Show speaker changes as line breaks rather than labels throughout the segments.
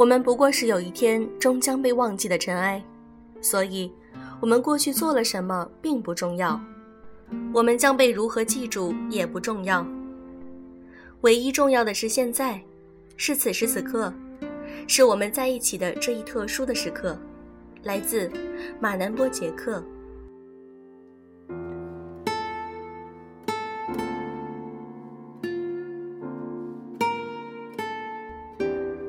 我们不过是有一天终将被忘记的尘埃，所以，我们过去做了什么并不重要，我们将被如何记住也不重要。唯一重要的是现在，是此时此刻，是我们在一起的这一特殊的时刻。来自马南波杰克。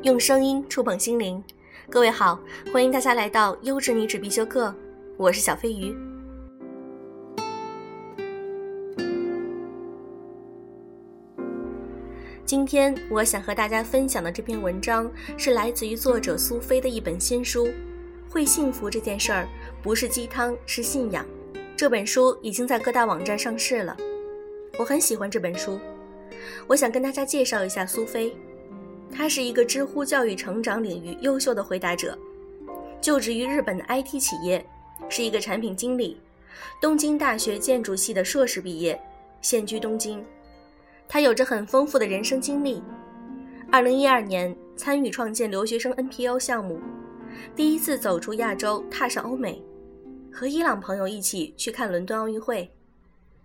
用声音触碰心灵，各位好，欢迎大家来到优质女子必修课，我是小飞鱼。今天我想和大家分享的这篇文章是来自于作者苏菲的一本新书，《会幸福这件事儿不是鸡汤，是信仰》。这本书已经在各大网站上市了，我很喜欢这本书，我想跟大家介绍一下苏菲。他是一个知乎教育成长领域优秀的回答者，就职于日本的 IT 企业，是一个产品经理，东京大学建筑系的硕士毕业，现居东京。他有着很丰富的人生经历。二零一二年参与创建留学生 NPO 项目，第一次走出亚洲踏上欧美，和伊朗朋友一起去看伦敦奥运会，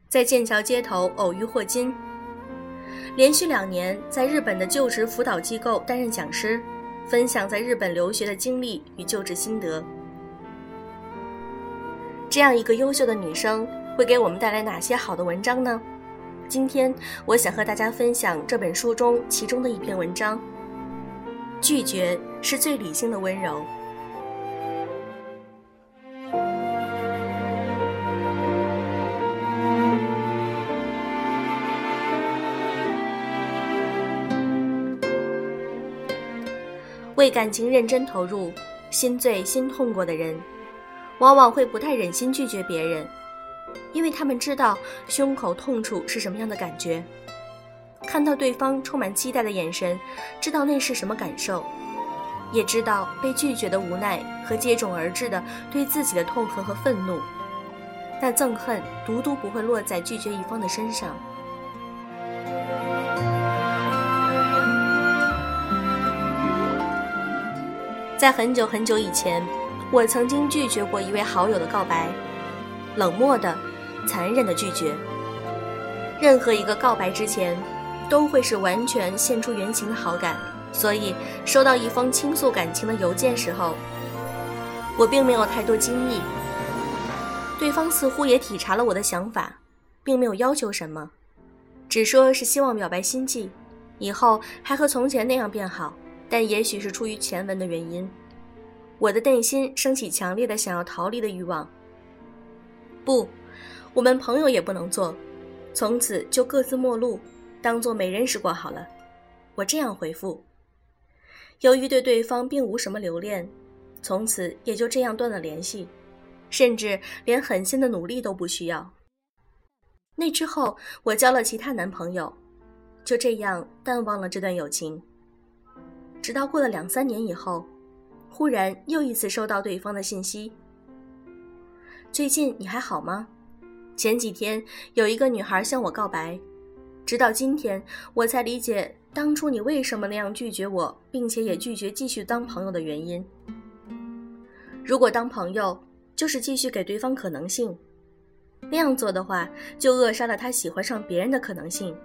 在剑桥街头偶遇霍金。连续两年在日本的就职辅导机构担任讲师，分享在日本留学的经历与就职心得。这样一个优秀的女生会给我们带来哪些好的文章呢？今天我想和大家分享这本书中其中的一篇文章：拒绝是最理性的温柔。为感情认真投入、心醉心痛过的人，往往会不太忍心拒绝别人，因为他们知道胸口痛处是什么样的感觉，看到对方充满期待的眼神，知道那是什么感受，也知道被拒绝的无奈和接踵而至的对自己的痛恨和愤怒，但憎恨独独不会落在拒绝一方的身上。在很久很久以前，我曾经拒绝过一位好友的告白，冷漠的、残忍的拒绝。任何一个告白之前，都会是完全现出原形的好感。所以，收到一封倾诉感情的邮件时候，我并没有太多惊异。对方似乎也体察了我的想法，并没有要求什么，只说是希望表白心迹，以后还和从前那样变好。但也许是出于前文的原因，我的内心升起强烈的想要逃离的欲望。不，我们朋友也不能做，从此就各自陌路，当做没认识过好了。我这样回复。由于对对方并无什么留恋，从此也就这样断了联系，甚至连狠心的努力都不需要。那之后，我交了其他男朋友，就这样淡忘了这段友情。直到过了两三年以后，忽然又一次收到对方的信息：“最近你还好吗？前几天有一个女孩向我告白，直到今天我才理解当初你为什么那样拒绝我，并且也拒绝继续当朋友的原因。如果当朋友就是继续给对方可能性，那样做的话，就扼杀了他喜欢上别人的可能性。”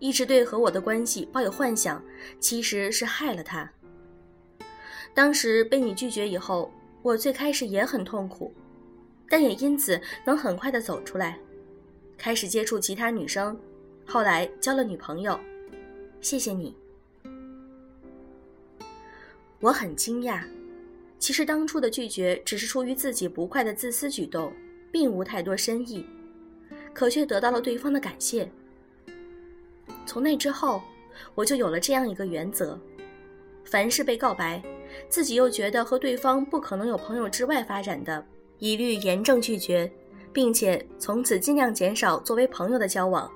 一直对和我的关系抱有幻想，其实是害了他。当时被你拒绝以后，我最开始也很痛苦，但也因此能很快的走出来，开始接触其他女生，后来交了女朋友。谢谢你。我很惊讶，其实当初的拒绝只是出于自己不快的自私举动，并无太多深意，可却得到了对方的感谢。从那之后，我就有了这样一个原则：凡是被告白，自己又觉得和对方不可能有朋友之外发展的，一律严正拒绝，并且从此尽量减少作为朋友的交往。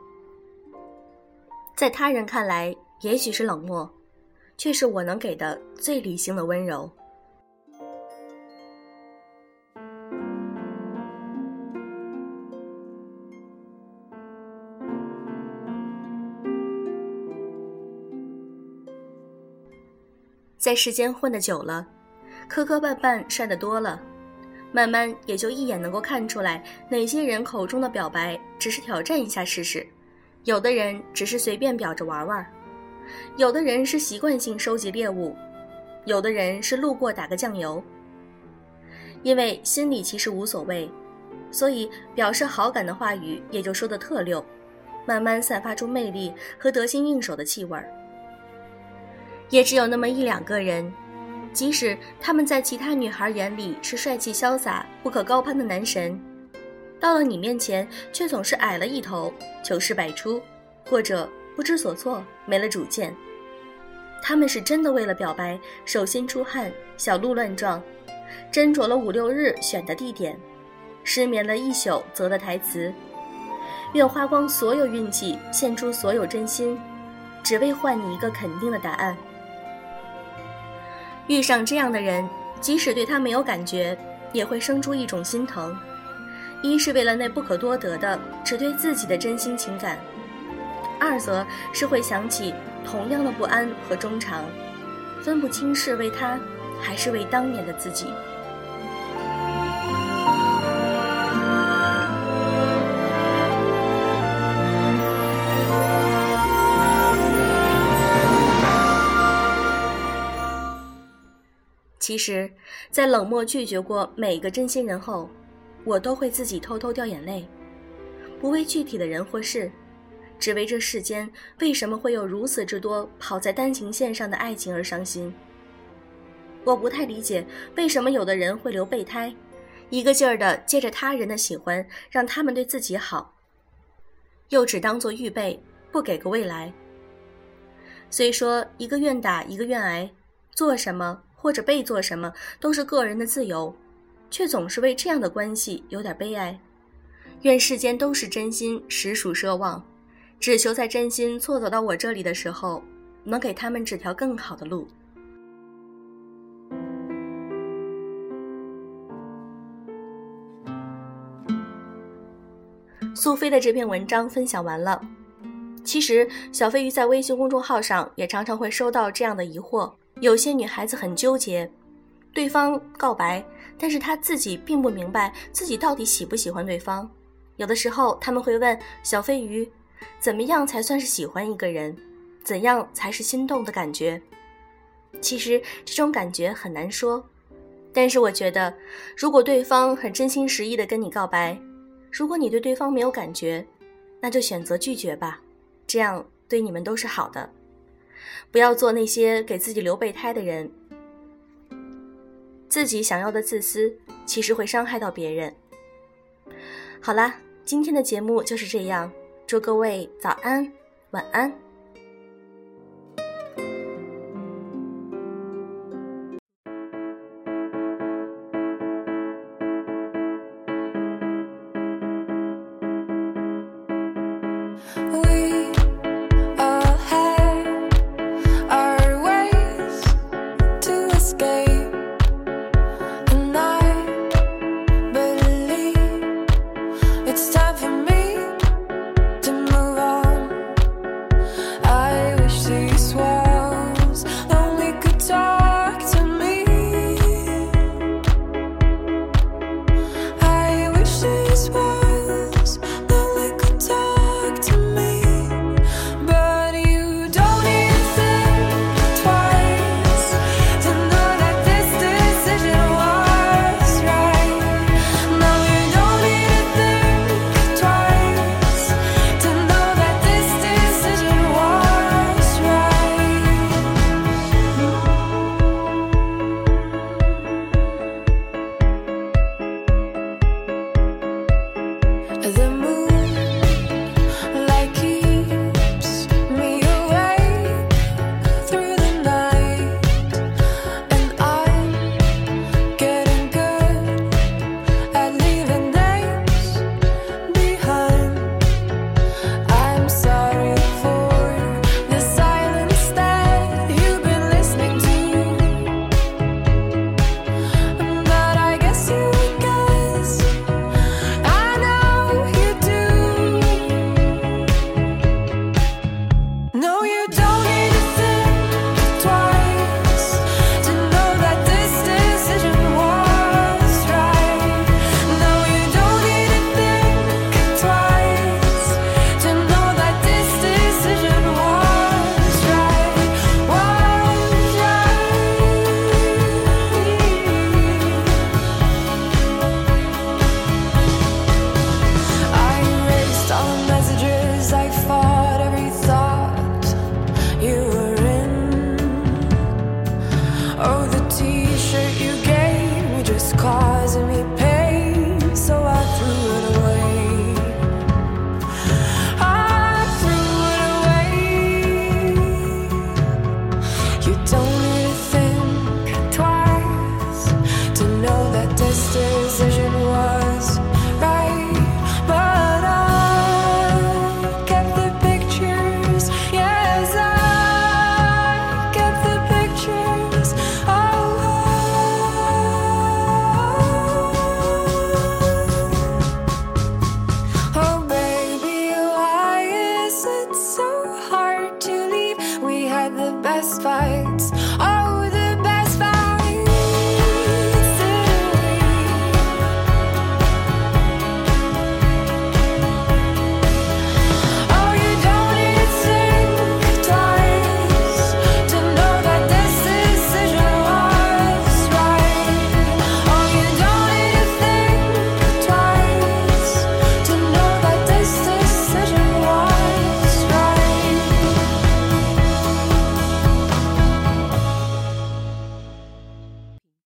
在他人看来，也许是冷漠，却是我能给的最理性的温柔。在世间混得久了，磕磕绊绊摔得多了，慢慢也就一眼能够看出来，哪些人口中的表白只是挑战一下试试，有的人只是随便表着玩玩，有的人是习惯性收集猎物，有的人是路过打个酱油。因为心里其实无所谓，所以表示好感的话语也就说得特溜，慢慢散发出魅力和得心应手的气味儿。也只有那么一两个人，即使他们在其他女孩眼里是帅气潇洒、不可高攀的男神，到了你面前却总是矮了一头、糗事百出，或者不知所措、没了主见。他们是真的为了表白手心出汗、小鹿乱撞。斟酌了五六日选的地点，失眠了一宿择的台词，愿花光所有运气，献出所有真心，只为换你一个肯定的答案。遇上这样的人，即使对他没有感觉，也会生出一种心疼。一是为了那不可多得的只对自己的真心情感，二则是会想起同样的不安和衷肠，分不清是为他。还是为当年的自己。其实，在冷漠拒绝过每个真心人后，我都会自己偷偷掉眼泪，不为具体的人或事，只为这世间为什么会有如此之多跑在单行线上的爱情而伤心。我不太理解，为什么有的人会留备胎，一个劲儿的借着他人的喜欢让他们对自己好，又只当做预备，不给个未来。虽说一个愿打一个愿挨，做什么或者被做什么都是个人的自由，却总是为这样的关系有点悲哀。愿世间都是真心，实属奢望，只求在真心错走到我这里的时候，能给他们指条更好的路。苏菲的这篇文章分享完了。其实，小飞鱼在微信公众号上也常常会收到这样的疑惑：有些女孩子很纠结，对方告白，但是她自己并不明白自己到底喜不喜欢对方。有的时候，他们会问小飞鱼：怎么样才算是喜欢一个人？怎样才是心动的感觉？其实，这种感觉很难说。但是，我觉得，如果对方很真心实意的跟你告白，如果你对对方没有感觉，那就选择拒绝吧，这样对你们都是好的。不要做那些给自己留备胎的人，自己想要的自私，其实会伤害到别人。好啦，今天的节目就是这样，祝各位早安，晚安。